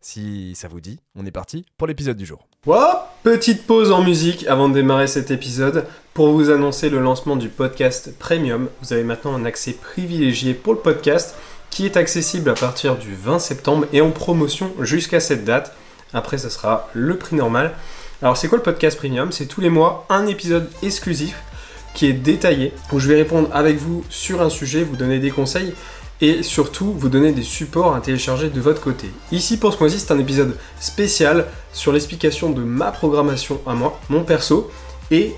Si ça vous dit, on est parti pour l'épisode du jour. petite pause en musique avant de démarrer cet épisode pour vous annoncer le lancement du podcast Premium. Vous avez maintenant un accès privilégié pour le podcast qui est accessible à partir du 20 septembre et en promotion jusqu'à cette date. Après, ce sera le prix normal. Alors, c'est quoi le podcast Premium? C'est tous les mois un épisode exclusif qui est détaillé où je vais répondre avec vous sur un sujet, vous donner des conseils et surtout vous donner des supports à télécharger de votre côté. Ici pour ce mois-ci, c'est un épisode spécial sur l'explication de ma programmation à moi, mon perso, et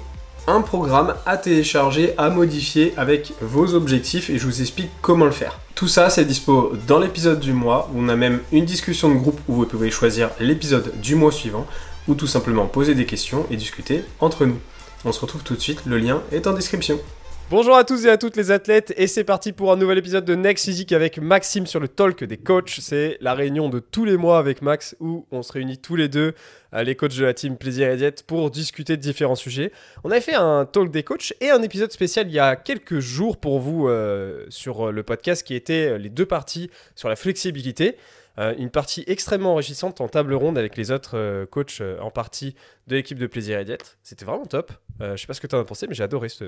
un programme à télécharger, à modifier avec vos objectifs et je vous explique comment le faire. Tout ça, c'est dispo dans l'épisode du mois on a même une discussion de groupe où vous pouvez choisir l'épisode du mois suivant ou tout simplement poser des questions et discuter entre nous. On se retrouve tout de suite, le lien est en description. Bonjour à tous et à toutes les athlètes et c'est parti pour un nouvel épisode de Next Physique avec Maxime sur le talk des coachs. C'est la réunion de tous les mois avec Max où on se réunit tous les deux, euh, les coachs de la team Plaisir et Diète, pour discuter de différents sujets. On avait fait un talk des coachs et un épisode spécial il y a quelques jours pour vous euh, sur le podcast qui était les deux parties sur la flexibilité. Euh, une partie extrêmement enrichissante en table ronde avec les autres euh, coachs euh, en partie de l'équipe de Plaisir et Diète. C'était vraiment top. je sais pas ce que tu en as pensé, mais j'ai adoré ce,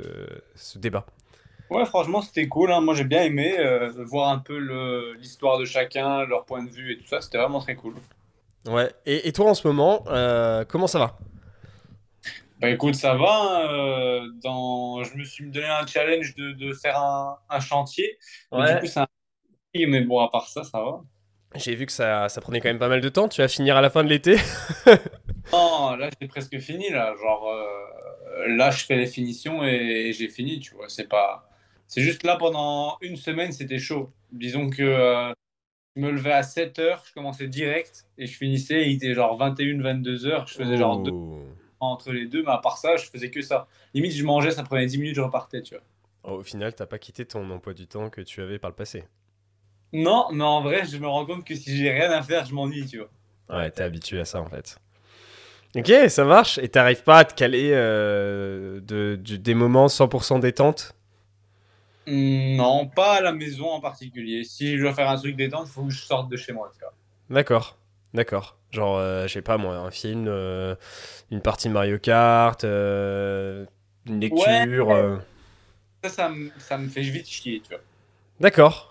débat. Ouais, franchement, c'était cool. Hein. Moi, j'ai bien aimé voir un peu l'histoire de chacun, leur point de vue et tout ça. C'était vraiment très cool. Ouais. Et, toi, en ce moment, comment ça va? Bah écoute, ça va. Hein. dans... Je me suis donné un challenge de, faire un, chantier. Ouais. Du coup. Mais bon, à part ça, ça va. J'ai vu que ça, ça, prenait quand même pas mal de temps. Tu vas finir à la fin de l'été Non, là j'ai presque fini. Là, genre euh, là je fais les finitions et, j'ai fini. Tu vois, c'est pas. C'est juste là pendant une semaine c'était chaud. Disons que euh, je me levais à 7 h je commençais direct et je finissais. Il était genre 21, 22 heures. Je faisais genre deux entre les deux, mais à part ça, je faisais que ça. Limite, je mangeais, ça prenait 10 minutes, je repartais. Tu vois. Oh, au final, t'as pas quitté ton emploi du temps que tu avais par le passé. Non, mais en vrai, je me rends compte que si j'ai rien à faire, je m'ennuie, tu vois. Ouais, t'es habitué à ça en fait. Ok, ça marche. Et t'arrives pas à te caler euh, de, des moments 100% détente? Non, pas à la maison en particulier. Si je dois faire un truc détente, il faut que je sorte de chez moi. D'accord, d'accord. Genre, euh, je sais pas moi, un film, euh, une partie Mario Kart, une lecture. Ça, ça, ça me fait vite chier, tu vois. D'accord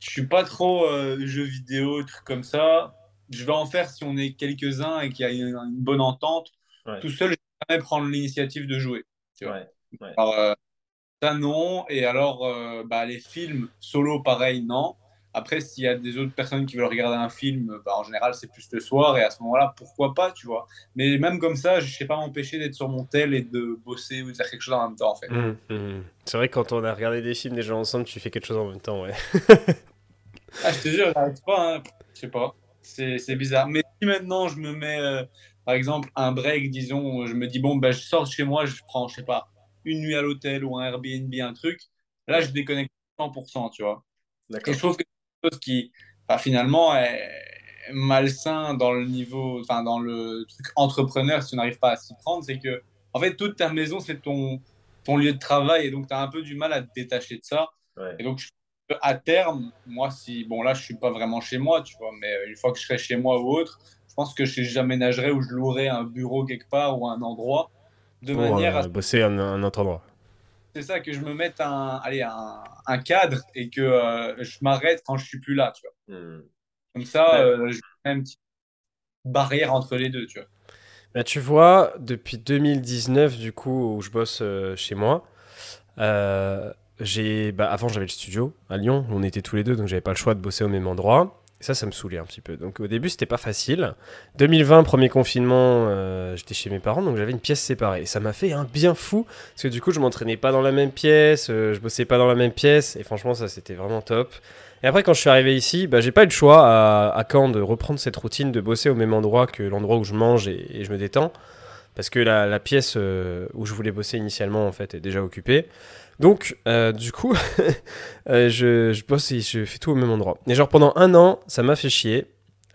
je suis pas trop euh, jeux vidéo, trucs comme ça. Je vais en faire si on est quelques-uns et qu'il y a une, bonne entente. Tout seul, je vais jamais prendre l'initiative de jouer. Tu vois. Alors, euh, ça, non. Et alors, euh, bah, les films solo, pareil, non. Après, s'il y a des autres personnes qui veulent regarder un film, bah, en général, c'est plus le soir. Et à ce moment-là, pourquoi pas, tu vois. Mais même comme ça, je ne sais pas m'empêcher d'être sur mon tel et de bosser ou de faire quelque chose en même temps, en fait. Mmh, mmh. C'est vrai que quand on a regardé des films déjà ensemble, tu fais quelque chose en même temps, ouais. Ah, je te jure, j'arrive pas. Hein. Je sais pas. C'est bizarre. Mais si maintenant je me mets, euh, par exemple, un break, disons, je me dis, bon, ben, je sors de chez moi, je prends, je sais pas, une nuit à l'hôtel ou un Airbnb, un truc, là, je déconnecte 100%, tu vois. Et je trouve que chose qui, finalement, est malsain dans le niveau, enfin, dans le truc entrepreneur, si tu n'arrives pas à s'y prendre, c'est que, en fait, toute ta maison, c'est ton, ton lieu de travail, et donc tu as un peu du mal à te détacher de ça. Et donc, je à terme, moi, si, bon, là, je suis pas vraiment chez moi, tu vois, mais une fois que je serai chez moi ou autre, je pense que j'aménagerai ou je louerai un bureau quelque part ou un endroit de manière à bosser un, un autre endroit. C'est ça, que je me mette un, allez, un, un cadre et que euh, je m'arrête quand je suis plus là, tu vois. Hmm. Comme ça, euh, je mets une petite barrière entre les deux, tu vois. Bah, tu vois, depuis 2019, du coup, où je bosse euh, chez moi, j'ai bah, avant j'avais le studio à Lyon on était tous les deux donc j'avais pas le choix de bosser au même endroit ça ça me saoulait un petit peu donc au début c'était pas facile 2020 premier confinement euh, j'étais chez mes parents donc j'avais une pièce séparée et ça m'a fait un bien fou parce que du coup je m'entraînais pas dans la même pièce euh, je bossais pas dans la même pièce et franchement ça c'était vraiment top Et après, quand je suis arrivé ici, bah, j'ai pas eu le choix à, à Caen de reprendre cette routine de bosser au même endroit que l'endroit où je mange et, je me détends. Parce que la, la pièce euh, où je voulais bosser initialement, en fait, est déjà occupée. Donc, euh, du coup, euh, je, fais tout au même endroit. Et genre, pendant un an, ça m'a fait chier.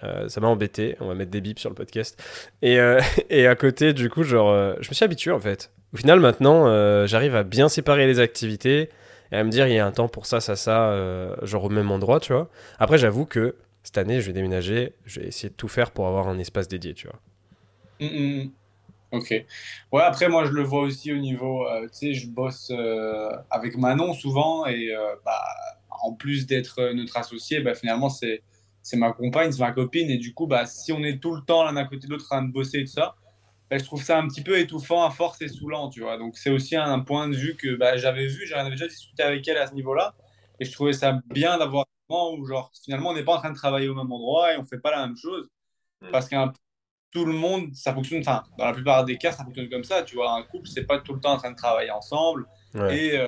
Euh, ça m'a embêté. On va mettre des bips sur le podcast. Et, à côté, du coup, genre, je me suis habitué, en fait. Au final, maintenant, j'arrive à bien séparer les activités et à me dire, il y a un temps pour ça, ça, ça, genre au même endroit, tu vois. Après, j'avoue que cette année, je vais déménager. Je vais essayer de tout faire pour avoir un espace dédié, tu vois. Mm, mm. Ok. Ouais, après, moi, je le vois aussi au niveau, euh, tu sais, je bosse euh, avec Manon souvent et euh, bah, en plus d'être notre associé, bah, finalement, c'est, c'est ma compagne, c'est ma copine et du coup, bah, si on est tout le temps l'un à côté de l'autre en train de bosser et tout ça, bah, je trouve ça un petit peu étouffant à force et saoulant, tu vois. Donc, c'est aussi un point de vue que bah, j'avais vu, j'en avais déjà discuté avec elle à ce niveau-là et je trouvais ça bien d'avoir un moment où, genre, finalement, on n'est pas en train de travailler au même endroit et on fait pas la même chose Mm. parce qu'un tout le monde, ça fonctionne, enfin, dans la plupart des cas, ça fonctionne comme ça, tu vois. Un couple, c'est pas tout le temps en train de travailler ensemble Ouais. et, euh,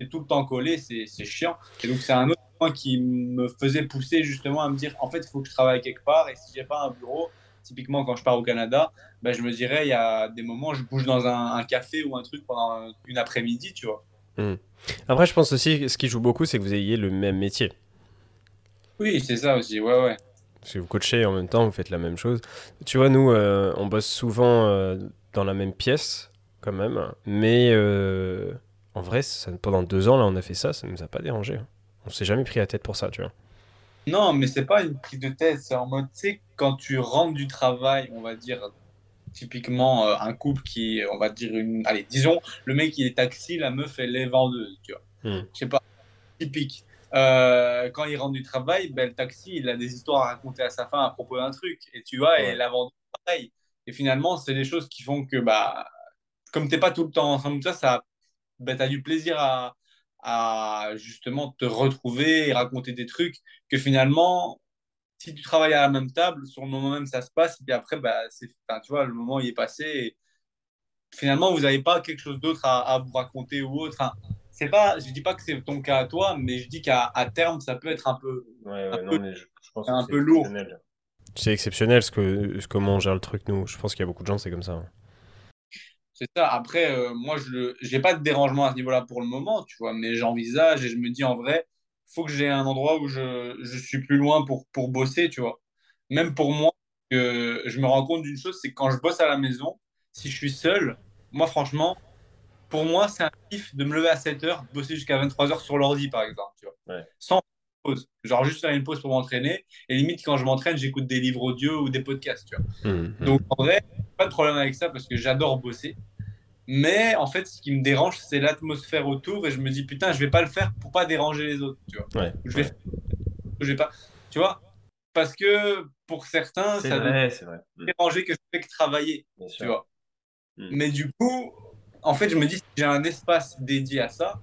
et tout le temps collé, c'est chiant. Et donc, c'est un autre point qui me faisait pousser justement à me dire, en fait, il faut que je travaille quelque part et si j'ai pas un bureau, typiquement quand je pars au Canada, ben, je me dirais, il y a des moments, je bouge dans un, un café ou un truc pendant une après-midi, tu vois. Après, je pense aussi, ce qui joue beaucoup, c'est que vous ayez le même métier. Oui, c'est ça aussi, ouais, ouais. Parce que vous coachez en même temps, vous faites la même chose. Tu vois, nous, euh, on bosse souvent euh, dans la même pièce, quand même. Mais euh, en vrai, ça- pendant deux ans, là, on a fait ça, ça nous a pas dérangé. hein. On s'est jamais pris la tête pour ça, tu vois. Non, mais c'est pas une prise de tête, c'est en mode, tu sais, quand tu rentres du travail, on va dire, typiquement, un couple qui, on va dire, une... allez, disons, le mec il est taxi, la meuf elle est vendeuse, tu vois. Hmm. Je sais pas, typique. Euh, quand il rentre du travail, ben, le taxi, il a des histoires à raconter à sa femme à propos d'un truc, et tu vois, et la vendeuse, pareil. Et finalement, c'est des choses qui font que, bah, comme t'es pas tout le temps ensemble, ça, ça, ben, t'as du plaisir à, à justement te retrouver et raconter des trucs que finalement, si tu travailles à la même table, sur le moment même, ça se passe, et puis après, bah, c'est, tu vois, le moment il est passé, et finalement, vous n'avez pas quelque chose d'autre à, à vous raconter ou autre. C'est pas, je dis pas que c'est ton cas à toi, mais je dis qu'à à terme, ça peut être un peu. Ouais, Un peu- mais je, pense un peu lourd. C'est exceptionnel ce que, ce- comment on gère le truc, nous. Je pense qu'il y a beaucoup de gens, c'est comme ça. hein. C'est ça. Après, euh, moi, je n'ai pas de dérangement à ce niveau-là pour le moment, tu vois, mais j'envisage et je me dis en vrai, faut que j'ai un endroit où je, je suis plus loin pour, pour bosser, tu vois. Même pour moi, je me rends compte d'une chose, c'est que quand je bosse à la maison, si je suis seul, moi, franchement, pour moi, c'est un kiff de me lever à 7 heures, de bosser jusqu'à 23 heures sur l'ordi, par exemple, tu vois. Ouais. Sans pause. Genre juste faire une pause pour m'entraîner. Et limite, quand je m'entraîne, j'écoute des livres audio ou des podcasts, tu vois. Mhm. Donc en vrai, pas de problème avec ça parce que j'adore bosser. Mais en fait, ce qui me dérange, c'est l'atmosphère autour et je me dis putain, je vais pas le faire pour pas déranger les autres, tu vois. Ouais, Je vais, ouais. je vais pas, tu vois, parce que pour certains, C'est ça vrai. Mhm. déranger que je fais que travailler, Bien tu sûr. vois. Mais du coup, en fait, je me dis j'ai un espace dédié à ça,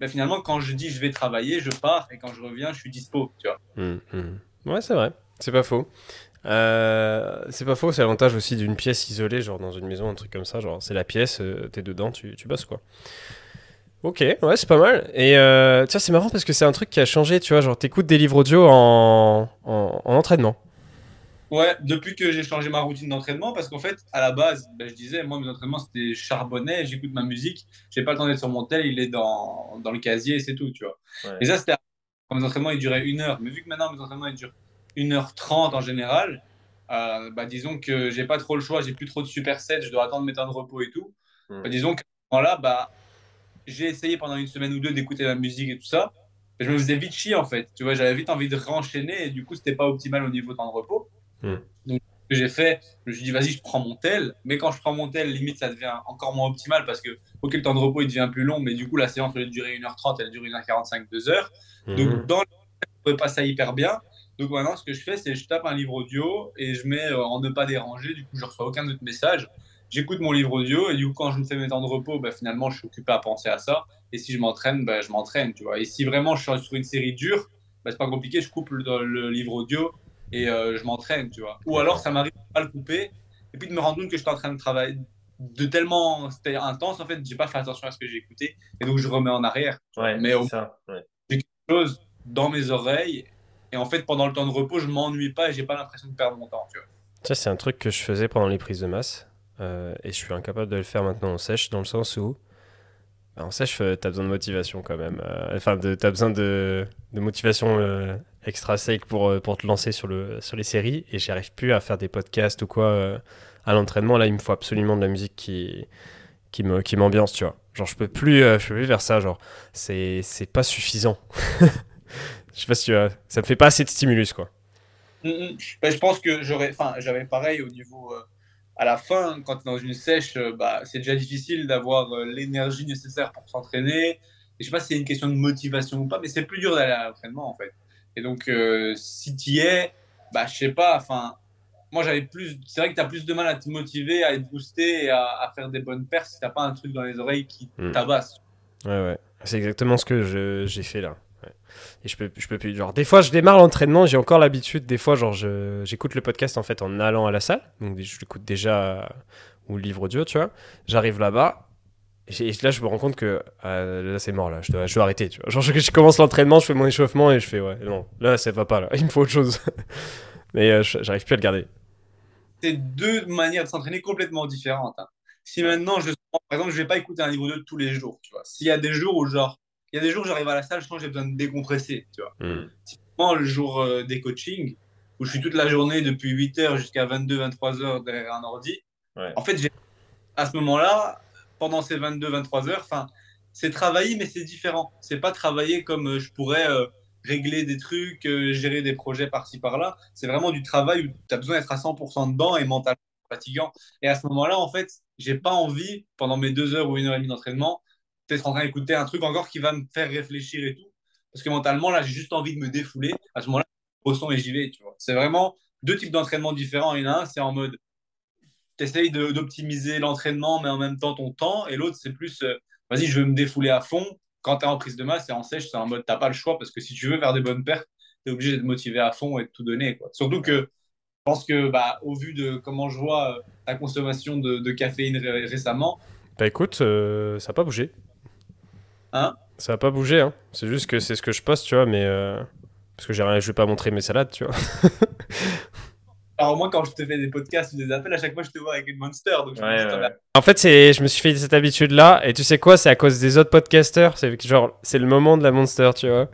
ben finalement, quand je dis je vais travailler, je pars et quand je reviens, je suis dispo, tu vois. Mhm, mhm. Ouais, c'est vrai. C'est pas faux. Euh, c'est pas faux, c'est l'avantage aussi d'une pièce isolée, genre dans une maison, un truc comme ça. Genre, c'est la pièce, euh, t'es dedans, tu, tu bosses quoi. Ok, ouais, c'est pas mal. Et euh, tiens, c'est marrant parce que c'est un truc qui a changé, tu vois. Genre, t'écoutes des livres audio en, en, en entraînement. Ouais, depuis que j'ai changé ma routine d'entraînement, parce qu'en fait, à la base, ben, je disais, moi, mes entraînements, c'était charbonnet, j'écoute ma musique, j'ai pas le temps d'être sur mon tel, il est dans, dans le casier, c'est tout, tu vois. Ouais. Et ça, c'était quand mes entraînements, ils duraient une heure. Mais vu que maintenant, mes entraînements, ils durent une heure trente en général, euh, bah, disons que j'ai pas trop le choix, j'ai plus trop de supersets, je dois attendre mes temps de repos et tout. Mm. Bah, disons qu'à ce moment-là, bah, j'ai essayé pendant une semaine ou deux d'écouter ma musique et tout ça. Et je me faisais vite chier, en fait. Tu vois, j'avais vite envie de renchaîner et du coup, c'était pas optimal au niveau temps de repos. Mm. Donc, ce que j'ai fait, je me suis dit, vas-y, je prends mon tel. Mais quand je prends mon tel, limite, ça devient encore moins optimal parce que, ok, le temps de repos, il devient plus long, mais du coup, la séance, au lieu de durer 1h30, elle dure 1h45, 2h. Mhm. Donc, dans le je trouvais pas ça hyper bien. Donc, maintenant, ce que je fais, c'est je tape un livre audio et je mets euh, en ne pas déranger. Du coup, je reçois aucun autre message. J'écoute mon livre audio et du coup, quand je me fais mes temps de repos, bah, finalement, je suis occupé à penser à ça. Et si je m'entraîne, bah, je m'entraîne, tu vois. Et si vraiment je suis sur une série dure, bah, c'est pas compliqué, je coupe le, le livre audio et euh, je m'entraîne, tu vois. Ou alors, ça m'arrive de pas le couper et puis de me rendre compte que je suis en train de travailler de tellement c'était intense en fait j'ai pas fait attention à ce que j'ai écouté et donc je remets en arrière Ouais, mais au ça. Ouais. chose dans mes oreilles. Et en fait, pendant le temps de repos, je m'ennuie pas et j'ai pas l'impression de perdre mon temps. Tu vois. Ça, c'est un truc que je faisais pendant les prises de masse. euh, et je suis incapable de le faire maintenant en sèche, dans le sens où. En sèche, euh, t'as besoin de motivation quand même. euh, Enfin, t'as besoin de, motivation euh, extra sec pour, te lancer sur, le, sur les séries. Et j'arrive plus à faire des podcasts ou quoi à l'entraînement. Là, il me faut absolument de la musique qui, m'ambiance, tu vois. Genre, je peux plus, je peux faire ça. Genre, c'est pas suffisant. Je sais pas si tu vois. Ça me fait pas assez de stimulus, quoi. Mm, mm. Ben, je pense que j'aurais, enfin, j'avais pareil au niveau à la fin, quand tu es dans une sèche, euh, bah, c'est déjà difficile d'avoir euh, l'énergie nécessaire pour s'entraîner. Je sais pas si c'est une question de motivation ou pas, mais c'est plus dur d'aller à l'entraînement en fait. Et donc, euh, si tu y es, bah, je sais pas, enfin, moi j'avais plus, c'est vrai que tu as plus de mal à te motiver, à être boosté et à, à faire des bonnes pertes si t'as pas un truc dans les oreilles qui Mm. tabasse. Ouais, ouais. C'est exactement ce que j'ai fait là. Et je peux, je peux plus. Genre, des fois, je démarre l'entraînement, j'ai encore l'habitude. Des fois, genre, j'écoute le podcast en fait en allant à la salle. Donc, je l'écoute déjà ou le livre audio, tu vois. J'arrive là-bas. Et là, je me rends compte que euh, là, c'est mort, là. Je dois, je dois arrêter, tu vois. Genre, je, je commence l'entraînement, je fais mon échauffement et je fais, ouais, non, là, ça va pas, là. Il me faut autre chose. Mais euh, j'arrive plus à le garder. c'est deux manières de s'entraîner complètement différentes. hein. Si maintenant, je, par exemple, je vais pas écouter un livre 2 tous les jours, tu vois. S'il y a des jours où, genre, il y a des jours où j'arrive à la salle, je sens que j'ai besoin de décompresser, tu vois. Hmm. Typiquement, le jour euh, des coachings, où je suis toute la journée depuis 8h jusqu'à 22-23h derrière un ordi, Ouais. en fait, à ce moment-là, pendant ces 22-23 heures, c'est travailler, mais c'est différent. C'est pas travailler comme euh, je pourrais euh, régler des trucs, gérer des projets par-ci par-là. C'est vraiment du travail où tu as besoin d'être à 100% dedans et mentalement fatigant. Et à ce moment-là, en fait, j'ai pas envie, pendant mes deux heures ou une heure et demie d'entraînement, d'être en train d'écouter un truc encore qui va me faire réfléchir et tout. Parce que mentalement, là, j'ai juste envie de me défouler. À ce moment-là, je ressens et j'y vais. C'est vraiment deux types d'entraînement différents. Il y en a un, c'est en mode tu essayes d'optimiser l'entraînement, mais en même temps ton temps. Et l'autre, c'est plus, euh, vas-y, je veux me défouler à fond. Quand tu es en prise de masse et en sèche, c'est en mode, tu pas le choix parce que si tu veux faire des bonnes pertes, tu es obligé d'être motivé à fond et de tout donner. Quoi. Surtout que je pense que, bah, au vu de comment je vois euh, ta consommation de, caféine ré- récemment, Bah écoute, euh, ça a pas bougé. Hein Ça a pas bougé, hein. C'est juste que c'est ce que je poste, tu vois, mais. euh, Parce que j'ai rien, je vais pas montrer mes salades, tu vois. alors moi, quand je te fais des podcasts ou des appels, à chaque fois, je te vois avec une monster. Donc je me dis, Attends, En fait, c'est, je me suis fait cette habitude-là, et tu sais quoi, c'est à cause des autres podcasters. C'est genre, c'est le moment de la monster, tu vois.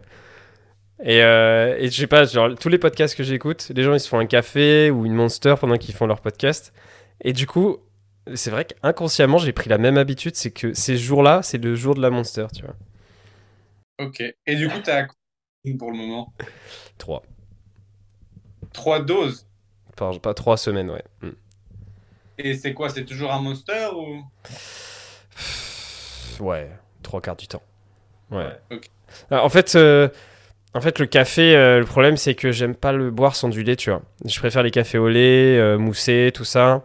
Et, euh, et je sais pas, genre, tous les podcasts que j'écoute, les gens ils se font un café ou une monster pendant qu'ils font leur podcast. Et du coup, c'est vrai qu'inconsciemment, j'ai pris la même habitude, c'est que ces jours-là, c'est le jour de la monster, tu vois. Ok. Et du coup, tu as pour le moment? 3. trois doses? Par, pas 3 semaines, ouais. Mm. Et c'est quoi C'est toujours un monster ou? Ouais, trois quarts du temps. Ouais. Ouais, ok. Alors, en fait, euh, en fait, le café, euh, le problème, c'est que j'aime pas le boire sans du lait, tu vois. Je préfère les cafés au lait, euh, moussés, tout ça.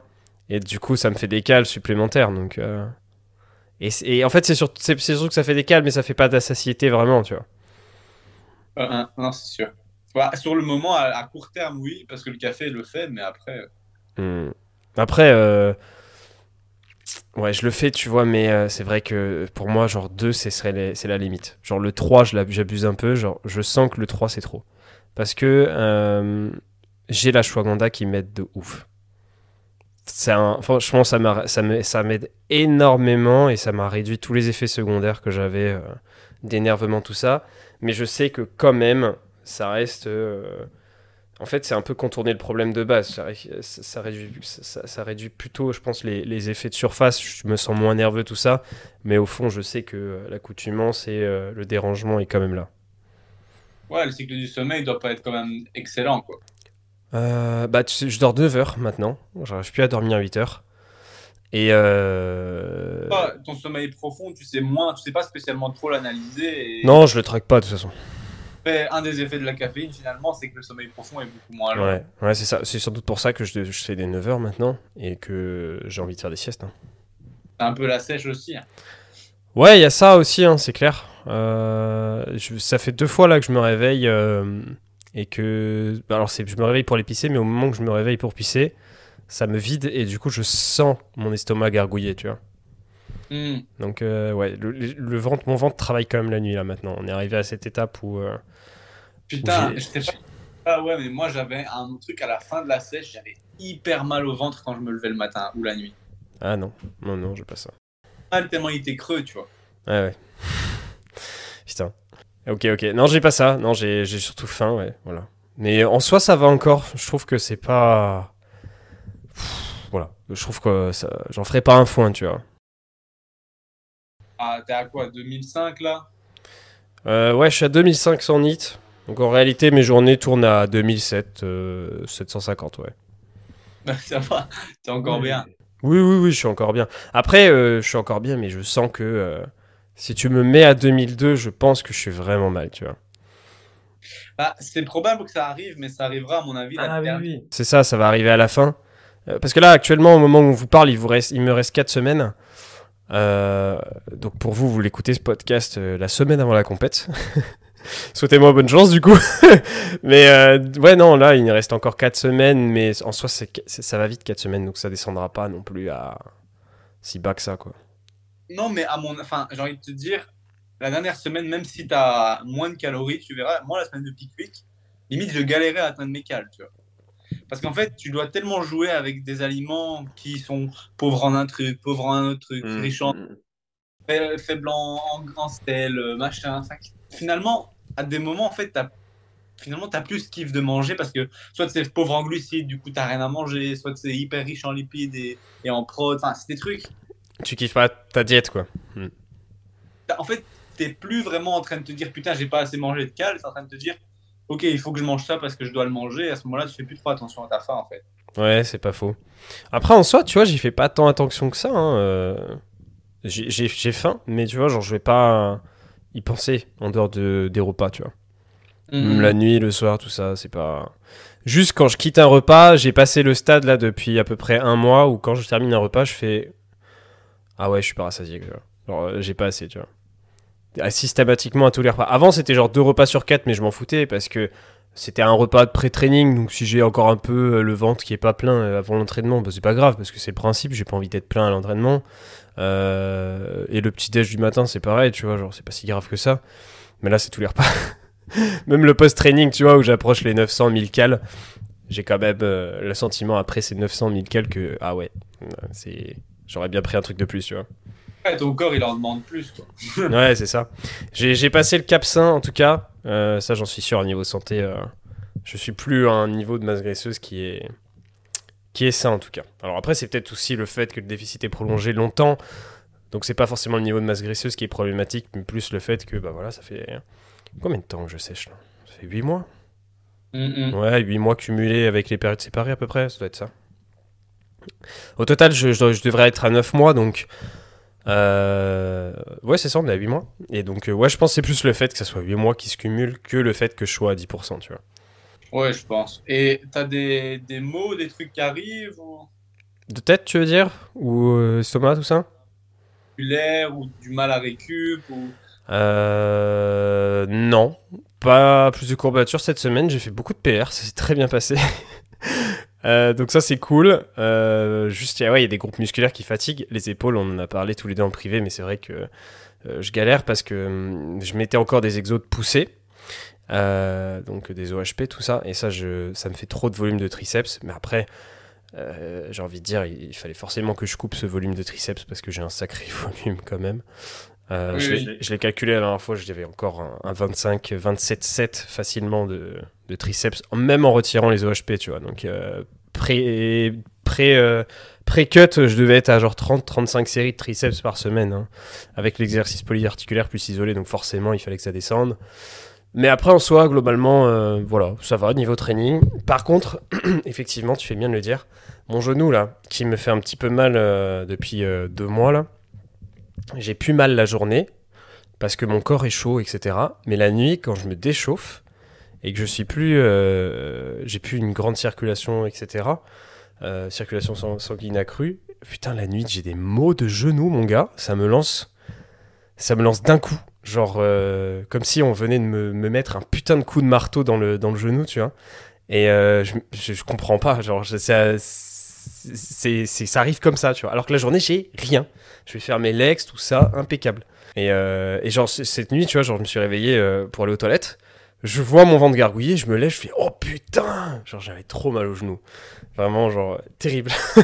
Et du coup, ça me fait des cales supplémentaires. Donc, euh, et, en fait, c'est surtout, surtout que ça fait des cales, mais ça fait pas satiété vraiment, tu vois. Euh, non, c'est sûr. Bah, sur le moment, à, à court terme, oui, parce que le café le fait, mais après. euh, Hmm. Après, euh, ouais, je le fais, tu vois, mais euh, c'est vrai que pour moi, genre 2, c'est, les- la limite. Genre le 3, je l'ab- j'abuse un peu. Genre, je sens que le 3, c'est trop. Parce que euh, j'ai la Shwaganda qui m'aide de ouf. Un, franchement, ça, m'aide énormément et ça m'a réduit tous les effets secondaires que j'avais euh, d'énervement, tout ça. Mais je sais que quand même, ça reste. euh, en fait, c'est un peu contourner le problème de base. Ça, ré- ça- ça réduit, ça réduit plutôt, je pense, les, les effets de surface. Je me sens moins nerveux, tout ça. Mais au fond, je sais que euh, l'accoutumance et euh, le dérangement est quand même là. Ouais, le cycle du sommeil doit pas être quand même excellent, quoi. Euh, bah, tu sais, je dors 9 heures maintenant. J'arrive plus à dormir 8 heures. Et. euh, ton sommeil profond, tu sais moins, tu sais pas spécialement trop l'analyser. Et Non, je le traque pas de toute façon. un des effets de la caféine, finalement, c'est que le sommeil profond est beaucoup moins long. Ouais, ouais c'est ça. C'est sans doute pour ça que je, je fais des 9 heures maintenant et que j'ai envie de faire des siestes. hein. Un peu la sèche aussi. hein. Ouais, il y a ça aussi, hein, c'est clair. Euh, je- ça fait deux fois là que je me réveille euh, et que. bah, Alors, c'est, je me réveille pour les pisser, mais au moment que je me réveille pour pisser, ça me vide et du coup, je sens mon estomac gargouiller, tu vois. Hmm. Donc, euh, ouais, le, le ventre, mon ventre travaille quand même la nuit là maintenant. On est arrivé à cette étape où, euh, Putain, je pas. Ah ouais, mais moi j'avais un truc à la fin de la sèche, j'avais hyper mal au ventre quand je me levais le matin ou la nuit. Ah non, non, non, j'ai pas ça. Mal tellement il était creux, tu vois. Ouais, ouais. Putain. Ok, ok. Non, j'ai pas ça. Non, j'ai j'ai surtout faim, ouais. Voilà. Mais en soi, ça va encore. Je trouve que c'est pas. Pff, Voilà. Je trouve que ça... j'en ferai pas un foin, tu vois. Ah, t'es à quoi 2005 là? Euh, ouais, je suis à 2500 nits. Donc en réalité, mes journées tournent à 2007, euh, 750, ouais. Bah, Ça va, t'es encore bien. Oui, oui, oui, je suis encore bien. Après, euh, je suis encore bien, mais je sens que euh, si tu me mets à 2002, je pense que je suis vraiment mal, tu vois. Bah, c'est probable que ça arrive, mais ça arrivera à mon avis dernière. C'est ça, ça va arriver à la fin. Euh, parce que là, actuellement, au moment où on vous parle, il, vous reste, il me reste 4 semaines. Euh, donc pour vous, vous l'écoutez ce podcast euh, la semaine avant la compète. Souhaitez-moi bonne chance du coup. mais euh, ouais, non, là, il me reste encore 4 semaines, mais en soi, ça va vite 4 semaines, donc ça descendra pas non plus à si bas que ça, quoi. Non, mais à mon. Enfin, j'ai envie de te dire, la dernière semaine, même si t'as moins de calories, tu verras, moi la semaine de Week, limite je galérais à atteindre mes cales, tu vois. Parce qu'en fait, tu dois tellement jouer avec des aliments qui sont pauvres en un truc, pauvres en un autre truc, Mm. riches en fa- faibles en, en, sel, euh, machin. Enfin, finalement, à des moments, en fait, t'as finalement t'as plus ce kiff de manger parce que soit c'est pauvre en glucides, du coup t'as rien à manger, soit c'est hyper riche en lipides et, et en prod. Enfin, c'est des trucs. Tu kiffes pas ta diète, quoi. T'as- En fait, t'es plus vraiment en train de te dire putain, j'ai pas assez mangé de cales, t'es en train de te dire ok, il faut que je mange ça parce que je dois le manger. À ce moment-là, tu fais plus trop attention à ta faim en fait. Ouais, c'est pas faux. Après, en soi, tu vois, j'y fais pas tant attention que ça. hein, euh, J'ai faim, mais tu vois, genre, je vais pas y penser en dehors de, des repas, tu vois. Même La nuit, le soir, tout ça, c'est pas. Juste quand je quitte un repas, j'ai passé le stade là depuis à peu près un mois où quand je termine un repas, je fais. Ah ouais, je suis pas rassasié, tu vois. Genre, euh, j'ai pas assez, tu vois. Ah, Systématiquement à tous les repas. Avant, c'était genre deux repas sur quatre, mais je m'en foutais parce que c'était un repas de pré-training. Donc, si j'ai encore un peu euh, le ventre qui est pas plein euh, avant l'entraînement, bah, c'est pas grave parce que c'est le principe. J'ai pas envie d'être plein à l'entraînement. Et le petit déj du matin, c'est pareil, tu vois. Genre, c'est pas si grave que ça. Mais là, c'est tous les repas. même le post-training, tu vois, où j'approche les 900, 1000 cales, j'ai quand même le sentiment après ces 900, 1000 cales que, ah ouais, c'est... J'aurais bien pris un truc de plus, tu vois. Ouais, ton corps, il en demande plus quoi. Ouais, c'est ça. J'ai passé le cap sain, en tout cas. Euh, ça, j'en suis sûr, au niveau santé. euh, je suis plus à un niveau de masse graisseuse qui est, qui est sain, en tout cas. Alors après, c'est peut-être aussi le fait que le déficit est prolongé longtemps. Donc, c'est pas forcément le niveau de masse graisseuse qui est problématique, mais plus le fait que, bah voilà, ça fait... Combien de temps que je sèche, là? Ça fait 8 mois? Mm, mm. Ouais, 8 mois cumulés avec les périodes séparées à peu près, ça doit être ça. Au total, je, je dois- je devrais être à 9 mois, donc... euh, Ouais, c'est ça, on est à 8 mois. Et donc, euh, ouais, je pense que c'est plus le fait que ça soit 8 mois qui se cumulent que le fait que je sois à 10%, tu vois. Ouais, je pense. Et t'as des, des mots, des trucs qui arrivent ou? De tête, tu veux dire? Ou euh, estomac, tout ça? L'air ou du mal à récup ou? Euh... Non. Pas plus de courbatures cette semaine, j'ai fait beaucoup de PR, ça s'est très bien passé. Euh, donc ça c'est cool. Euh, juste, il y a des groupes musculaires qui fatiguent. Les épaules, on en a parlé tous les deux en privé, mais c'est vrai que euh, je galère parce que hum, je mettais encore des exos de poussée. Donc des OHP, tout ça. Et ça, je, ça me fait trop de volume de triceps. Mais après, j'ai envie de dire, il fallait forcément que je coupe ce volume de triceps parce que j'ai un sacré volume quand même. Euh, Oui, je oui. l'ai- calculé la dernière fois, j'avais encore un, un 25, 27, 7 facilement de, de triceps, même en retirant les OHP, tu vois. Donc, euh, pré, pré, euh, pré-cut, je devais être à genre 30, 35 séries de triceps par semaine, hein, avec l'exercice polyarticulaire plus isolé, donc forcément, il fallait que ça descende. Mais après, en soi, globalement, voilà, ça va, niveau training. Par contre, effectivement, tu fais bien de le dire, mon genou, là, qui me fait un petit peu mal depuis deux mois, là, j'ai plus mal la journée, parce que mon corps est chaud, etc. Mais la nuit, quand je me déchauffe, et que je suis plus... euh, j'ai plus une grande circulation, etc., euh, circulation sang- sanguine accrue, putain, la nuit, j'ai des maux de genoux, mon gars, ça me lance... Ça me lance d'un coup. Genre, euh, comme si on venait de me, me mettre un putain de coup de marteau dans le, dans le genou, tu vois. Et je, je, comprends pas. Genre, ça, c'est- ça arrive comme ça, tu vois. Alors que la journée, j'ai rien. Je vais faire mes legs, tout ça, impeccable. Et, euh, et genre, cette nuit, tu vois, genre, je me suis réveillé euh, pour aller aux toilettes. je vois mon ventre gargouiller, je me lève, je fais oh putain Genre j'avais trop mal au genou. Vraiment, genre, terrible.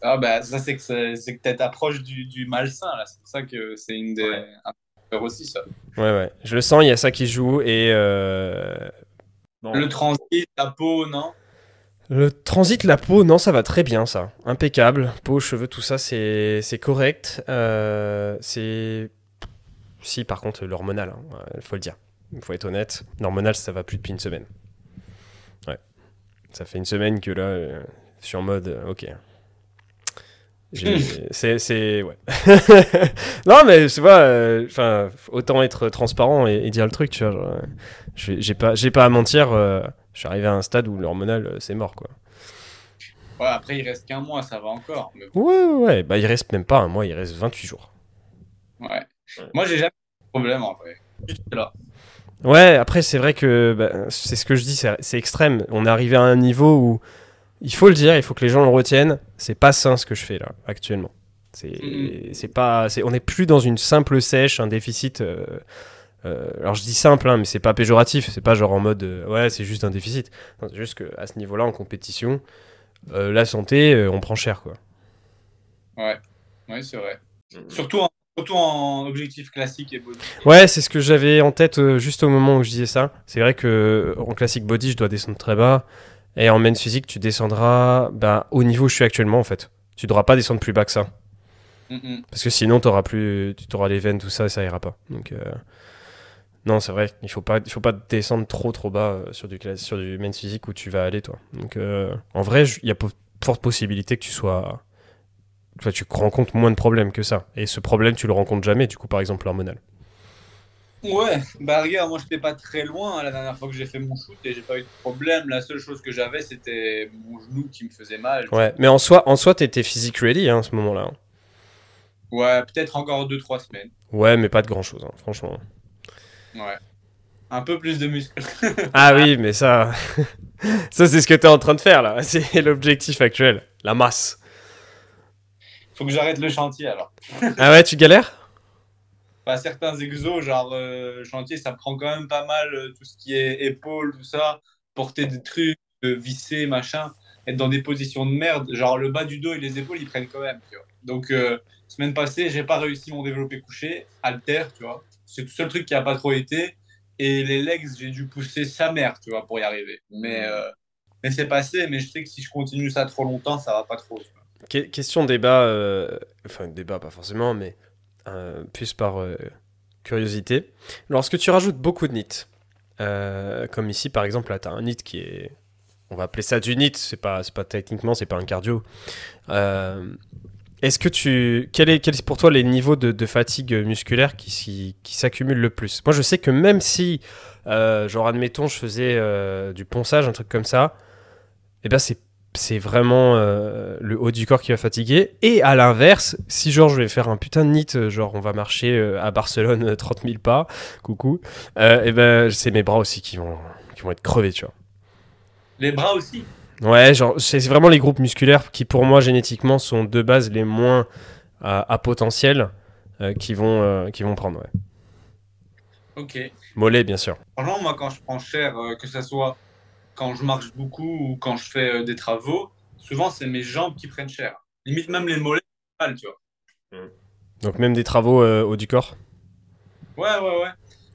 Ah bah ça c'est que c'est que t'es approche du, du malsain là, c'est pour ça que c'est une des Ouais. aussi ça. Ouais, ouais. Je le sens, il y a ça qui joue. Et euh, bon. Le transit, la peau, non? Le transit, la peau, non, ça va très bien, ça. Impeccable. Peau, cheveux, tout ça, c'est c'est correct. Euh, c'est. Si, par contre, l'hormonal, il faut le dire. Il faut être honnête. L'hormonal, ça va plus depuis une semaine. Ouais. Ça fait une semaine que là, euh, je suis en mode, euh, ok. C'est. c'est- Ouais. non, mais tu vois, euh, enfin, autant être transparent et, et dire le truc, tu vois. euh, J'ai pas, pas à mentir. Je suis arrivé à un stade où l'hormonal, euh, c'est mort, quoi. Ouais, après il reste qu'un mois, ça va encore. Mais Ouais, ouais. Bah, il reste même pas un mois, il reste 28 jours. ouais. Moi j'ai jamais eu de problème en vrai. Là. Ouais, après, c'est vrai que bah, c'est ce que je dis, c'est extrême. On est arrivé à un niveau où il faut le dire, il faut que les gens le retiennent. C'est pas sain ce que je fais là, actuellement. C'est Mhm. c'est pas, c'est- on n'est plus dans une simple sèche, un déficit. euh, euh, alors je dis simple, hein, mais c'est pas péjoratif. C'est pas genre en mode euh, ouais, c'est juste un déficit. Non, C'est juste qu'à ce niveau-là, en compétition, euh, la santé, euh, on prend cher quoi. Ouais, ouais c'est vrai. Surtout en, surtout en objectif classique et body. Ouais, c'est ce que j'avais en tête euh, juste au moment où je disais ça. C'est vrai que en classique body, je dois descendre très bas. Et en men's physique, tu descendras bah, au niveau où je suis actuellement, en fait. Tu devras pas descendre plus bas que ça. Parce que sinon, t'auras plus, tu auras les veines, tout ça, et ça ira pas. Donc, euh, non, c'est vrai, il faut pas, il faut pas descendre trop, trop bas euh, sur du, sur du men's physique où tu vas aller, toi. Donc, euh, en vrai, il y a forte possibilité que tu sois. Tu rencontres moins de problèmes que ça. Et ce problème, tu le rencontres jamais, du coup, par exemple, l'hormonal. Ouais, bah regarde, moi j'étais pas très loin hein, la dernière fois que j'ai fait mon shoot et j'ai pas eu de problème. La seule chose que j'avais c'était mon genou qui me faisait mal. Ouais, mais en soi, en soi, t'étais physique ready hein, à ce moment-là. hein. Ouais, peut-être encore 2-3 semaines. Ouais, mais pas de grand-chose, hein, franchement. Ouais. Un peu plus de muscles. Ah oui, mais ça, ça c'est ce que t'es en train de faire là. C'est l'objectif actuel, la masse. Faut que j'arrête le chantier alors. Ah ouais, tu galères? Bah, certains exos, genre euh, chantier, ça prend quand même pas mal euh, tout ce qui est épaules, tout ça, porter des trucs, euh, visser, machin, être dans des positions de merde. Genre le bas du dos et les épaules, ils prennent quand même, tu vois. Donc, euh, semaine passée, j'ai pas réussi mon développé couché, alter, tu vois. C'est le seul truc qui a pas trop été. Et les legs, j'ai dû pousser sa mère, tu vois, pour y arriver. Mais, euh, mais c'est passé, mais je sais que si je continue ça trop longtemps, ça va pas trop. tu. Que- Question débat, euh, enfin débat pas forcément, mais euh, plus par curiosité. Lorsque tu rajoutes beaucoup de nits, comme ici par exemple, là t'as un nit qui est, on va appeler ça du nit, c'est pas, c'est pas techniquement, c'est pas un cardio. Euh, Est-ce que tu, quel est, pour toi les niveaux de, fatigue musculaire qui, qui s'accumulent le plus? Moi je sais que même si, euh, genre admettons, je faisais euh, du ponçage, un truc comme ça, et ben c'est c'est vraiment euh, le haut du corps qui va fatiguer. Et à l'inverse, si genre je vais faire un putain de nit, genre on va marcher à Barcelone euh, 30 000 pas, coucou, et ben c'est mes bras aussi qui vont, qui vont être crevés, tu vois. Les bras aussi? Ouais, genre c'est vraiment les groupes musculaires qui pour moi génétiquement sont de base les moins à, à potentiel euh, qui, vont, euh, qui vont prendre, ouais. Ok. Mollet, bien sûr. Franchement, moi, quand je prends cher, euh, que ce soit quand je marche beaucoup ou quand je fais euh, des travaux, souvent, c'est mes jambes qui prennent cher. Limite, même les mollets, mal, tu vois. Donc même des travaux euh, haut du corps? Ouais, ouais, ouais.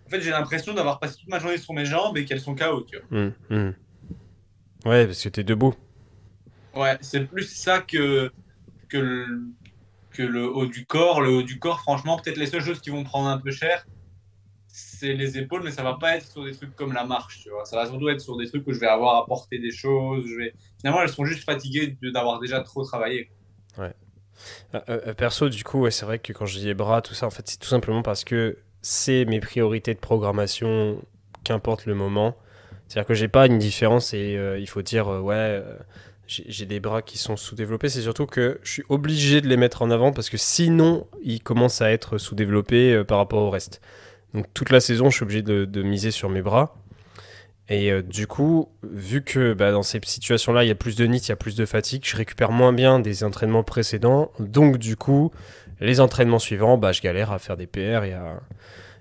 En fait, j'ai l'impression d'avoir passé toute ma journée sur mes jambes et qu'elles sont KO, tu vois. Hum, hum. Ouais, parce que t'es debout. Ouais, c'est plus ça que, que, le, que le haut du corps. Le haut du corps, franchement, peut-être les seules choses qui vont prendre un peu cher, c'est les épaules, mais ça va pas être sur des trucs comme la marche, tu vois. Ça va surtout être sur des trucs où je vais avoir à porter des choses. Je vais... Finalement, elles sont juste fatiguées d'avoir déjà trop travaillé. Euh, euh, perso, du coup, ouais, c'est vrai que quand je dis les bras, tout ça, en fait, c'est tout simplement parce que c'est mes priorités de programmation, qu'importe le moment. C'est-à-dire que j'ai pas une différence et euh, il faut dire, euh, ouais, euh, j'ai des bras qui sont sous-développés. C'est surtout que je suis obligé de les mettre en avant parce que sinon, ils commencent à être sous-développés par rapport au reste. Donc toute la saison, je suis obligé de, miser sur mes bras. Et du coup, vu que bah, dans ces situations-là, il y a plus de nits, il y a plus de fatigue, je récupère moins bien des entraînements précédents. Donc du coup, les entraînements suivants, bah, je galère à faire des PR et à,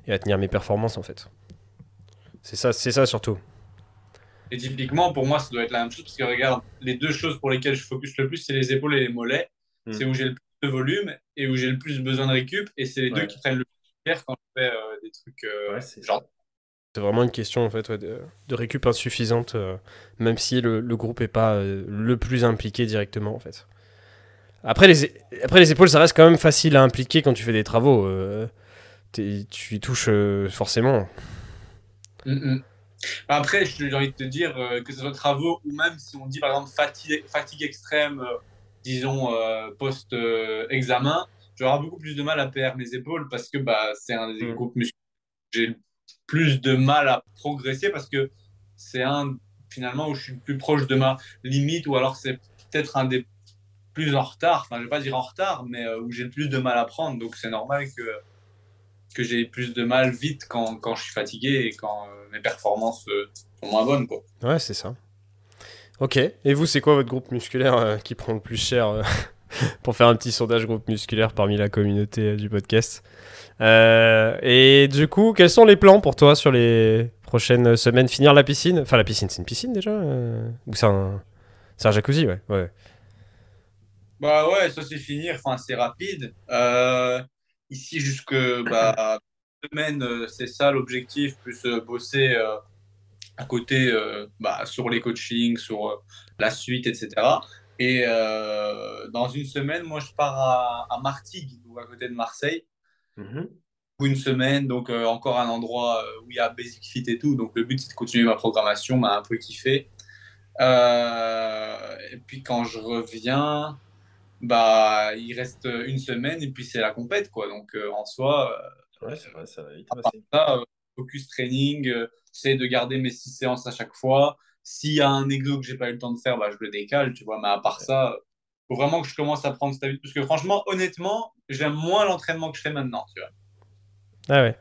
et à tenir mes performances en fait. C'est ça, c'est ça surtout. Et typiquement, pour moi, ça doit être la même chose parce que regarde, les deux choses pour lesquelles je focus le plus, c'est les épaules et les mollets. Mm. C'est où j'ai le plus de volume et où j'ai le plus besoin de récup. Et c'est les Ouais. deux qui prennent le plus cher quand je fais euh, des trucs euh, Ouais, c'est genre. C'est vraiment une question en fait ouais, de, de récup insuffisante, euh, même si le, le groupe est pas euh, le plus impliqué directement en fait. Après les, é- après les épaules, ça reste quand même facile à impliquer quand tu fais des travaux. euh, t'es- tu y touches euh, forcément. Mm, mm. Après, j'ai envie de te dire euh, que ce soit travaux ou même si on dit par exemple fatigue, fatigue extrême, euh, disons euh, post-examen, j'aurai beaucoup plus de mal à perdre mes épaules parce que bah, c'est un des Mm. groupes musculaires j'ai plus de mal à progresser parce que c'est un finalement où je suis plus proche de ma limite ou alors c'est peut-être un des plus en retard, enfin je vais pas dire en retard, mais où j'ai le plus de mal à prendre. Donc c'est normal que, que j'ai plus de mal vite quand, quand je suis fatigué et quand euh, mes performances euh, sont moins bonnes. Quoi. Ouais, c'est ça. Ok. Et vous, c'est quoi votre groupe musculaire euh, qui prend le plus cher pour faire un petit sondage groupe musculaire parmi la communauté du podcast? Et du coup, quels sont les plans pour toi sur les prochaines semaines? Finir la piscine? Enfin, la piscine, c'est une piscine déjà Ou c'est un, c'est un jacuzzi, ouais. ouais. Bah ouais, ça c'est finir, enfin c'est rapide. Euh, ici jusque bah, semaine, euh, c'est ça l'objectif, plus euh, bosser euh, à côté bah, sur les coachings, sur la suite, etc. Et dans une semaine, moi je pars à, à Martigues, donc à côté de Marseille, pour une semaine, donc euh, encore un endroit où il y a Basic Fit et tout. Donc le but c'est de continuer ma programmation, m'a un peu kiffé. Euh, et puis quand je reviens, bah il reste une semaine et puis c'est la compète quoi. Donc euh, en soi, euh, Ouais, c'est vrai, ça va vite ça, euh, focus training, euh, j'essaie de garder mes six séances à chaque fois. S'il y a un exo que j'ai pas eu le temps de faire, bah, je le décale, tu vois. Mais à part ça, euh, faut vraiment que je commence à prendre cette habitude. Parce que franchement, honnêtement, j'aime moins l'entraînement que je fais maintenant, tu vois. Ah ouais.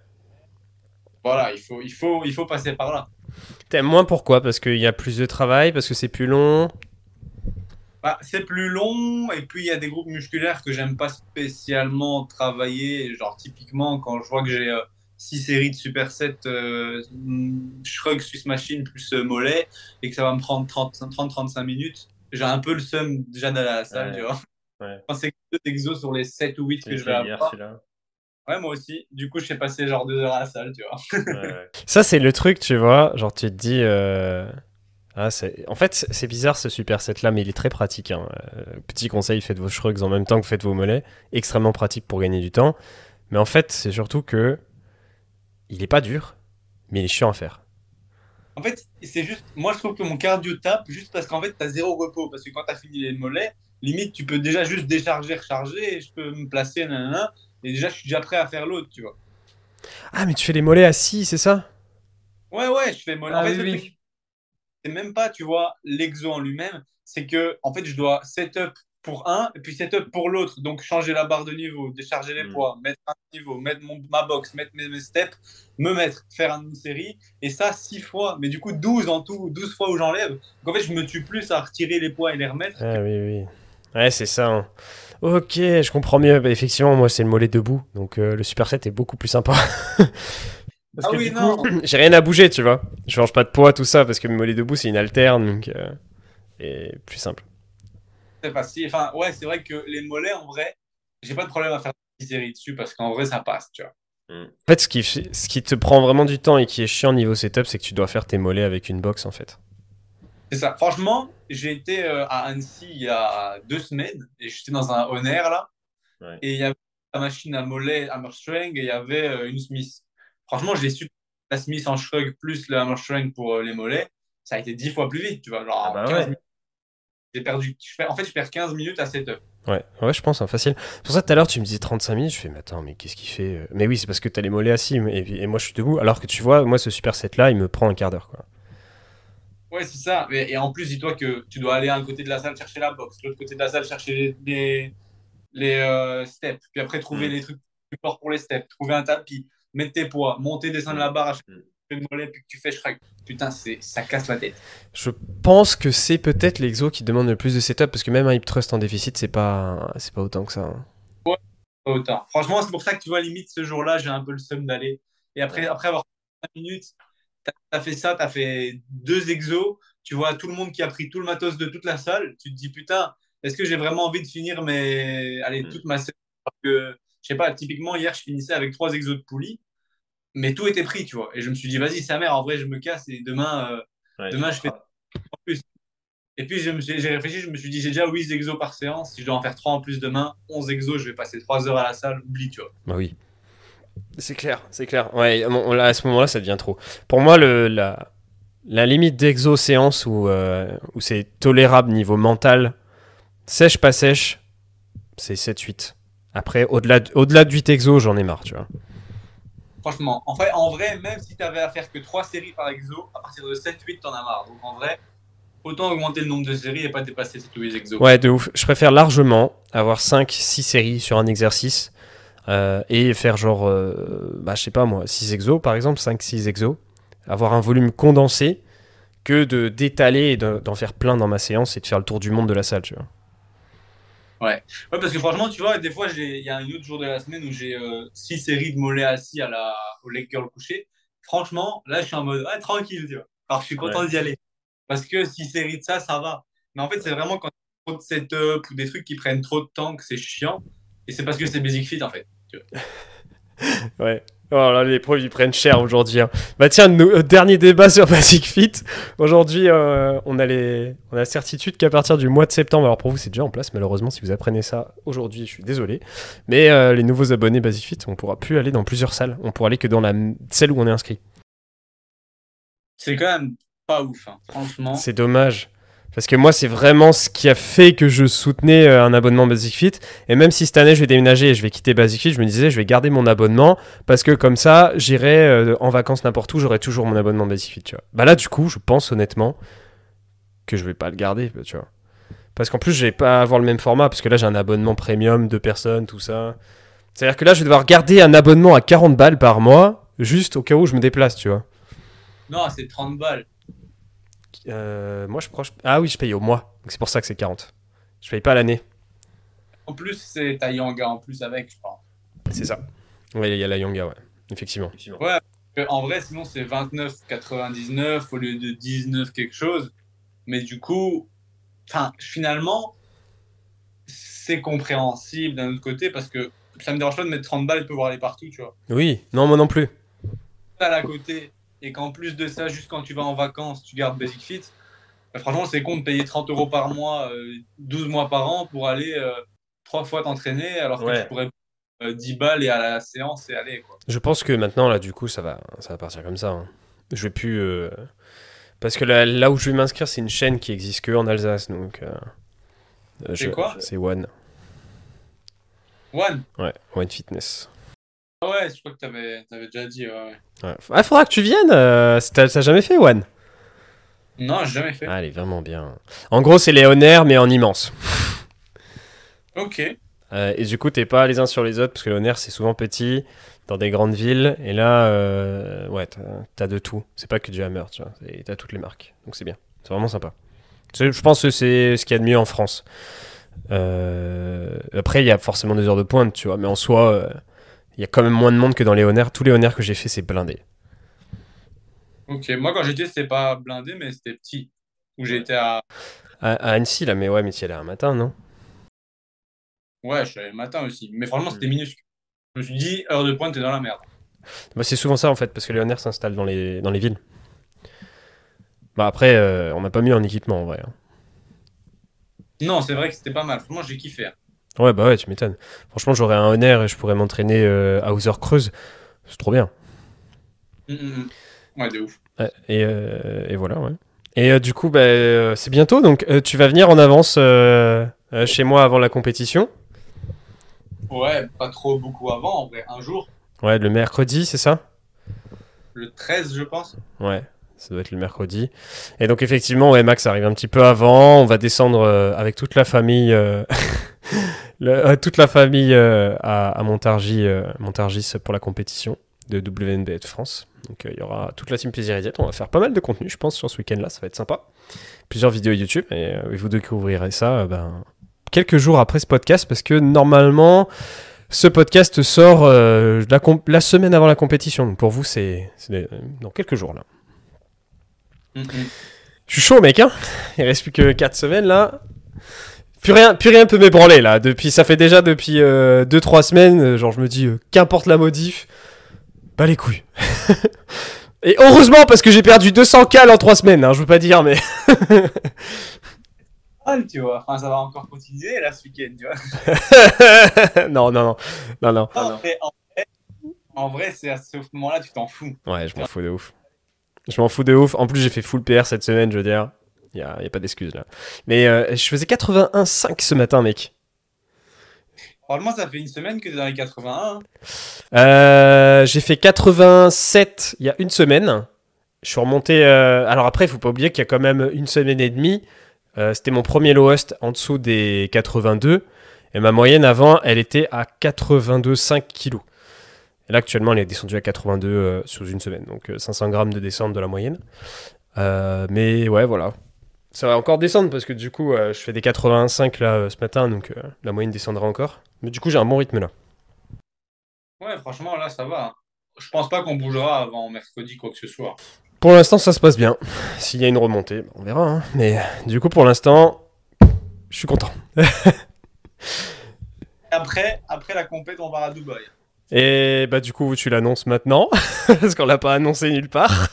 Voilà, il faut, il faut, il faut passer par là. T'aimes moins pourquoi? Parce qu'il y a plus de travail, parce que c'est plus long Bah, c'est plus long et puis il y a des groupes musculaires que j'aime pas spécialement travailler. Genre typiquement quand je vois que j'ai 6 séries de supersets euh, mm, shrug Swiss machine plus euh, mollet et que ça va me prendre 30-35 minutes, j'ai un peu le seum déjà d'aller à la salle, Ouais. tu vois. Ouais. Quand c'est que deux exos sur les 7 ou 8 que je vais avoir. Ouais, moi aussi. Du coup, je fais passer genre 2 heures à la salle, tu vois. Ça, c'est le truc, tu vois. Genre, tu te dis. euh, Ah, c'est... En fait, c'est- c'est bizarre ce superset là, mais il est très pratique. hein. Euh, Petit conseil faites vos shrugs en même temps que faites vos mollets. Extrêmement pratique pour gagner du temps. Mais en fait, c'est surtout que. Il est pas dur, mais il est chiant à faire. En fait, c'est juste, moi je trouve que mon cardio tape juste parce qu'en fait, tu as zéro repos. Parce que quand tu as fini les mollets, limite, tu peux déjà juste décharger, recharger, et je peux me placer, nanana, et déjà, je suis déjà prêt à faire l'autre, tu vois. Ah, mais tu fais les mollets assis, c'est ça? Ouais, ouais, je fais mollet. Ah en fait, oui, le oui. C'est même pas, tu vois, l'exo en lui-même, c'est que, en fait, je dois setup pour un, et puis setup pour l'autre. Donc, changer la barre de niveau, décharger les Mm. poids, mettre un niveau, mettre mon, ma box, mettre mes, mes steps, me mettre, faire une série, et ça, six fois, mais du coup, 12 en tout, 12 fois où j'enlève. Donc, en fait, je me tue plus à retirer les poids et les remettre. Ah, oui, oui. Ouais, c'est ça. hein. Ok, je comprends mieux. Bah, effectivement, moi, c'est le mollet debout. Donc, euh, le superset est beaucoup plus sympa. Parce ah que oui, du non. coup, j'ai rien à bouger, tu vois. Je change pas de poids, tout ça, parce que mes mollets debout, c'est une alterne, donc euh, et plus simple. C'est facile. Enfin, ouais, c'est vrai que les mollets, en vrai, j'ai pas de problème à faire des séries dessus parce qu'en vrai, ça passe, tu vois. En fait, ce qui, ce qui te prend vraiment du temps et qui est chiant niveau setup, c'est que tu dois faire tes mollets avec une box, en fait. C'est ça. Franchement, j'ai été euh, à Annecy il y a deux semaines et j'étais dans un on air là. Ouais. Et il y avait la machine à mollet hammerstrength et il y avait euh, une Smith. Franchement, j'ai su la Smith en shrug plus le hammerstrength pour euh, les mollets. Ça a été dix fois plus vite, tu vois. Genre, Ah bah en 15 ouais. minutes, j'ai perdu. je en fait, je perds 15 minutes à setup. Ouais, ouais, je pense, hein, facile. C'est pour ça, tout à l'heure, tu me disais 35 minutes. Je fais, mais attends, mais qu'est-ce qu'il fait euh? Mais oui, c'est parce que t'as les mollets assis et, et moi, je suis debout. Alors que tu vois, moi, ce superset là, il me prend un quart d'heure, quoi. Ouais, c'est ça. Mais- et en plus, dis-toi que tu dois aller à un côté de la salle chercher la box, l'autre côté de la salle chercher les, les, les, euh, steps, puis après trouver Mm. les trucs plus forts pour les steps, trouver un tapis, mettre tes poids, monter, descendre la barre à chaque Mm. fois que tu fais le mollet, puis que tu fais shrug. Putain, c'est, ça casse la tête. Je pense que c'est peut-être l'exo qui demande le plus de setup parce que même un hip thrust en déficit, c'est pas, c'est pas autant que ça. hein. Pas autant. Franchement, c'est pour ça que tu vois, limite, ce jour-là, j'ai un peu le seum d'aller. Et après, après avoir 5 minutes, t'as as fait ça, t'as fait deux exos, tu vois tout le monde qui a pris tout le matos de toute la salle, tu te dis putain, est-ce que j'ai vraiment envie de finir mes... Allez, Mm. toute ma saison? Parce que, je sais pas, typiquement, hier, je finissais avec trois exos de poulie, mais tout était pris, tu vois. Et je me suis dit, vas-y, sa mère, en vrai, je me casse et demain, euh, Ouais, demain je fais en plus. Et puis, j'ai réfléchi, je me suis dit, j'ai déjà 8 exos par séance. Si je dois en faire 3 en plus demain, 11 exos, je vais passer 3 heures à la salle, oublie, tu vois. Bah oui. C'est clair, c'est clair. Ouais, bon, là, à ce moment-là, ça devient trop. Pour moi, le, la, la limite d'exo-séance où, euh, où c'est tolérable niveau mental, sèche, pas sèche, c'est 7-8. Après, au-delà de, au-delà de 8 exos, j'en ai marre, tu vois. Franchement, en, fait, en vrai, même si tu avais à faire que 3 séries par exo, à partir de 7-8, t'en as marre. Donc en vrai, autant augmenter le nombre de séries et pas dépasser ces tous les exos. Ouais, de ouf. Je préfère largement avoir 5-6 séries sur un exercice euh, et faire genre, euh, bah, je sais pas moi, 6 exos par exemple, 5-6 exos. Avoir un volume condensé que de d'étaler et de- d'en faire plein dans ma séance et de faire le tour du monde de la salle, tu vois. Ouais, parce que franchement, tu vois, des fois, il y a un autre jour de la semaine où j'ai 6 séries de mollets assis à la, au leg curl couché. Franchement, là, je suis en mode, ah, tranquille, tu vois. Alors, je suis content Ouais. d'y aller. Parce que 6 séries de ça, ça va. Mais en fait, c'est vraiment quand il y a trop de setup ou des trucs qui prennent trop de temps que c'est chiant. Et c'est parce que c'est Basic Fit, en fait. Ouais. Oh là, les pros ils prennent cher aujourd'hui. hein. Bah tiens, nous- euh, dernier débat sur Basic Fit. Aujourd'hui, euh, on, a les, on a la certitude qu'à partir du mois de septembre, alors pour vous c'est déjà en place, malheureusement si vous apprenez ça aujourd'hui, je suis désolé. Mais euh, les nouveaux abonnés Basic Fit, on pourra plus aller dans plusieurs salles. On pourra aller que dans la, celle où on est inscrit. C'est quand même pas ouf, hein. franchement. C'est dommage. Parce que moi, c'est vraiment ce qui a fait que je soutenais euh, un abonnement Basic Fit. Et même si cette année, je vais déménager et je vais quitter Basic Fit, je me disais, je vais garder mon abonnement. Parce que comme ça, j'irai euh, en vacances n'importe où, j'aurai toujours mon abonnement Basic Fit. Bah là, du coup, je pense honnêtement que je vais pas le garder. Parce qu'en plus, je vais pas avoir le même format. Parce que là, j'ai un abonnement premium, deux personnes, tout ça. C'est-à-dire que là, je vais devoir garder un abonnement à 40 balles par mois, juste au cas où je me déplace, tu vois. Non, c'est 30 balles. Euh, moi, je crois. je- Ah oui, je paye au mois. Donc c'est pour ça que c'est 40. Je paye pas à l'année. En plus, c'est ta Yanga en plus avec, je pense. C'est ça. Oui, il y a la Yonga, ouais. Effectivement. Ouais. En vrai, sinon, c'est 29,99 au lieu de 19 quelque chose. Mais du coup, enfin, finalement, c'est compréhensible d'un autre côté parce que ça me dérange pas de mettre 30 balles et de pouvoir aller partout, tu vois. Oui, non, moi non plus. À la côté, et qu'en plus de ça, juste quand tu vas en vacances, tu gardes Basic Fit, bah, franchement, c'est con de payer 30 euros par mois, euh, 12 mois par an pour aller euh, trois fois t'entraîner alors que Ouais. tu pourrais euh, 10 balles et à la séance et aller, quoi. Je pense que maintenant, là, du coup, ça va, ça va partir comme ça. hein. Je vais plus. euh, Parce que là, là où je vais m'inscrire, c'est une chaîne qui existe que en Alsace. Donc. euh, euh, C'est je- quoi? C'est One. One? Ouais, One Fitness. Ah ouais, je crois que t'avais avais déjà dit. Ouais, ouais. Ouais. Ah, faudra que tu viennes. euh, T'as jamais fait One Non, j'ai jamais fait. Ah, elle est vraiment bien. En gros, c'est Léonaire, mais en immense. Ok. Euh, et du coup, t'es pas les uns sur les autres parce que l'honneur c'est souvent petit dans des grandes villes. Et là, euh, ouais, t'as- de tout. C'est pas que du hammer, tu vois. Et T'as toutes les marques. Donc c'est bien. C'est vraiment sympa. Je pense que c'est ce qu'il y a de mieux en France. Euh, après, il y a forcément des heures de pointe, tu vois. Mais en soi, il y a quand même moins de monde que dans les honneurs. Tous les honneurs que j'ai fait, c'est blindé. Ok. Moi, quand j'étais, c'était pas blindé, mais c'était petit. Où j'étais à. À, à Annecy, là, mais ouais, mais tu y allais un matin, non? Ouais, je suis allé le matin aussi. Mais franchement, c'était minuscule. Je me suis dit, heure de pointe, t'es dans la merde. Bah, c'est souvent ça en fait, parce que les honneurs s'installent dans les, dans les villes. Bah après, euh, on n'a pas mis en équipement en vrai. hein. Non, c'est vrai que c'était pas mal. Franchement, j'ai kiffé. hein. Ouais, bah ouais, tu m'étonnes. Franchement, j'aurais un honneur et je pourrais m'entraîner euh, à Hauser Creuse. C'est trop bien. Mm, mm, mm. Ouais, de ouf. Ouais, et, euh, et voilà, ouais. Et euh, du coup, bah, euh, c'est bientôt, donc tu vas venir en avance chez moi avant la compétition. Ouais, pas trop beaucoup avant, en vrai. Un jour, Ouais, le mercredi, c'est ça? Le 13, je pense. Ouais, ça doit être le mercredi. Et donc effectivement, ouais, Max arrive un petit peu avant. On va descendre avec toute la famille, le- euh, toute la famille euh, à, à Montargis, euh, Montargis pour la compétition de WNBF de France. Donc euh, il y aura toute la team plaisir et On va faire pas mal de contenu, je pense, sur ce week-end-là. Ça va être sympa. Plusieurs vidéos YouTube et, euh, vous découvrirez ça euh, ben, quelques jours après ce podcast parce que normalement. Ce podcast sort euh, la, semaine avant la compétition. Donc pour vous, c'est euh, dans quelques jours là. Mm, mm. Je suis chaud, mec. Hein Il reste plus que 4 semaines là. Plus rien, plus rien peut m'ébranler là. Depuis, ça fait déjà depuis 2-3 semaines. euh, Genre, je me dis, euh, qu'importe la modif, bah les couilles. Et heureusement parce que j'ai perdu 200 cal en 3 semaines. Hein, je veux pas dire, mais. Ah, tu vois. Enfin, ça va encore continuer là ce week-end, tu vois. non, non, non, non, non. En vrai, en vrai, c'est à ce moment-là, tu t'en fous. Ouais, je m'en fous de ouf. Je m'en fous de ouf. En plus, j'ai fait full PR cette semaine, je veux dire. Il y a, y a pas d'excuse là. Mais euh, je faisais 81,5 ce matin, mec. Probablement, ça fait une semaine que t'es dans les 81. hein. Euh, j'ai fait 87 il y a une semaine. Je suis remonté. euh, Alors après, il faut pas oublier qu'il y a quand même une semaine et demie. C'était mon premier lowest en dessous des 82. Et ma moyenne avant, elle était à 82,5 kg. Et là, actuellement, elle est descendue à 82 euh, sous une semaine. Donc euh, 500 grammes de descente de la moyenne. Euh, mais ouais, voilà. Ça va encore descendre parce que du coup, euh, je fais des 85 là euh, ce matin. Donc euh, la moyenne descendra encore. Mais du coup, j'ai un bon rythme là. Ouais, franchement, là, ça va. hein. Je pense pas qu'on bougera avant mercredi, quoi que ce soit. Pour l'instant, ça se passe bien. S'il y a une remontée, on verra. hein. Mais du coup, pour l'instant, je suis content. Après, après la compète, on va à Dubaï. Et bah du coup, tu l'annonces maintenant, parce qu'on l'a pas annoncé nulle part.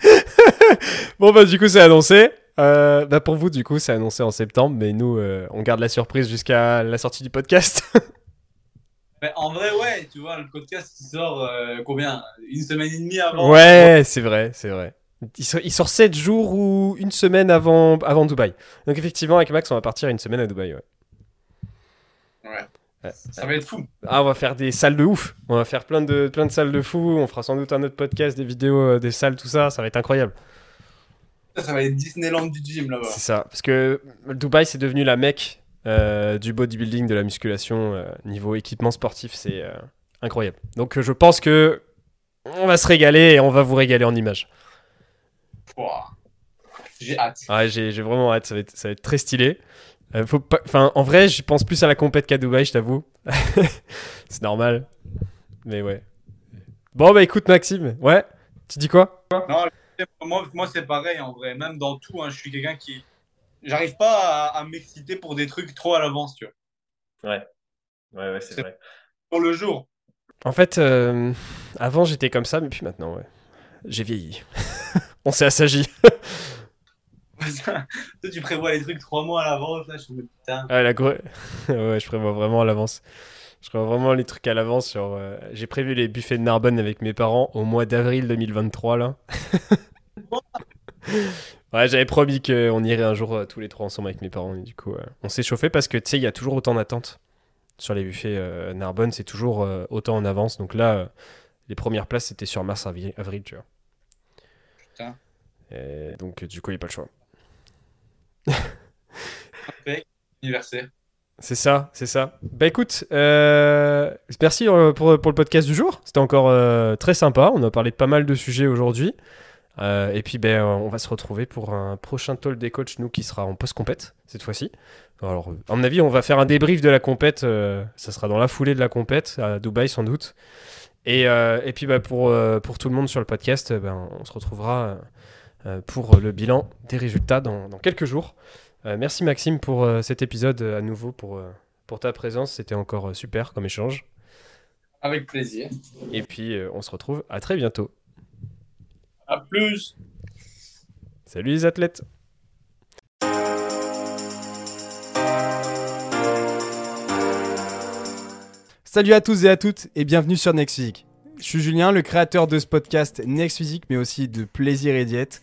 bon bah du coup, c'est annoncé. Euh, bah pour vous, du coup, c'est annoncé en septembre, mais nous, euh, on garde la surprise jusqu'à la sortie du podcast. Mais en vrai, ouais, tu vois, le podcast il sort euh, combien? Une semaine et demie avant ouais, c'est vrai, c'est vrai. Il sort, il sort 7 jours ou une semaine avant, avant Dubaï. Donc effectivement, avec Max, on va partir une semaine à Dubaï. Ouais. Ouais. Ouais. Ça va être fou. Ah, on va faire des salles de ouf. On va faire plein de, plein de salles de fou. On fera sans doute un autre podcast, des vidéos, euh, des salles, tout ça. Ça va être incroyable. Ça, va être Disneyland du gym là-bas. C'est ça. Parce que Dubaï, c'est devenu la mecque euh, du bodybuilding, de la musculation. euh, niveau équipement sportif, c'est euh, incroyable. Donc, je pense que on va se régaler et on va vous régaler en images. J'ai hâte. Ouais, j'ai vraiment hâte. Ça va être, ça va être très stylé. Faut pas... enfin, en vrai, je pense plus à la compète qu'à Dubaï, je t'avoue. c'est normal. Mais ouais. Bon, bah écoute, Maxime. Ouais. Tu dis quoi? Non, moi, moi c'est pareil en vrai. Même dans tout, hein, je suis quelqu'un qui. J'arrive pas à, à m'exciter pour des trucs trop à l'avance, tu vois. Ouais. Ouais, ouais, C'est- Pour le jour. En fait, euh, avant j'étais comme ça, mais puis maintenant, ouais. J'ai vieilli. On s'est assagi. Toi, tu prévois les trucs trois mois à l'avance, là, je me dis, putain. Ah, la gro- ouais, je prévois vraiment à l'avance. Je prévois vraiment les trucs à l'avance. Sur, euh, J'ai prévu les buffets de Narbonne avec mes parents au mois d'avril 2023, là. ouais, j'avais promis qu'on irait un jour euh, tous les trois ensemble avec mes parents. Et du coup, euh, on s'est chauffé parce que, tu sais, il y a toujours autant d'attentes. Sur les buffets Narbonne, c'est toujours autant en avance. Donc là, les premières places, c'était sur mars-avril, avril, tu vois. Putain. Et donc, du coup, il n'y a pas le choix. Anniversaire. C'est ça, c'est ça. Bah écoute, euh, merci euh, pour, pour le podcast du jour. C'était encore euh, très sympa. On a parlé de pas mal de sujets aujourd'hui. Et puis ben, on va se retrouver pour un prochain talk des coachs, nous qui sera en post-compète cette fois-ci. Alors, à mon avis, on va faire un débrief de la compète. ça sera dans la foulée de la compète, à Dubaï sans doute. Et, et puis bah, pour, pour tout le monde sur le podcast, ben, on se retrouvera pour le bilan des résultats dans, dans quelques jours. Euh, merci Maxime pour euh, cet épisode euh, à nouveau, pour, euh, pour ta présence. C'était encore euh, super comme échange. Avec plaisir. Et puis euh, on se retrouve à très bientôt. À plus. Salut les athlètes Salut à tous et à toutes et bienvenue sur Next Physique. Je suis Julien, le créateur de ce podcast Next Physique, mais aussi de Plaisir et Diète,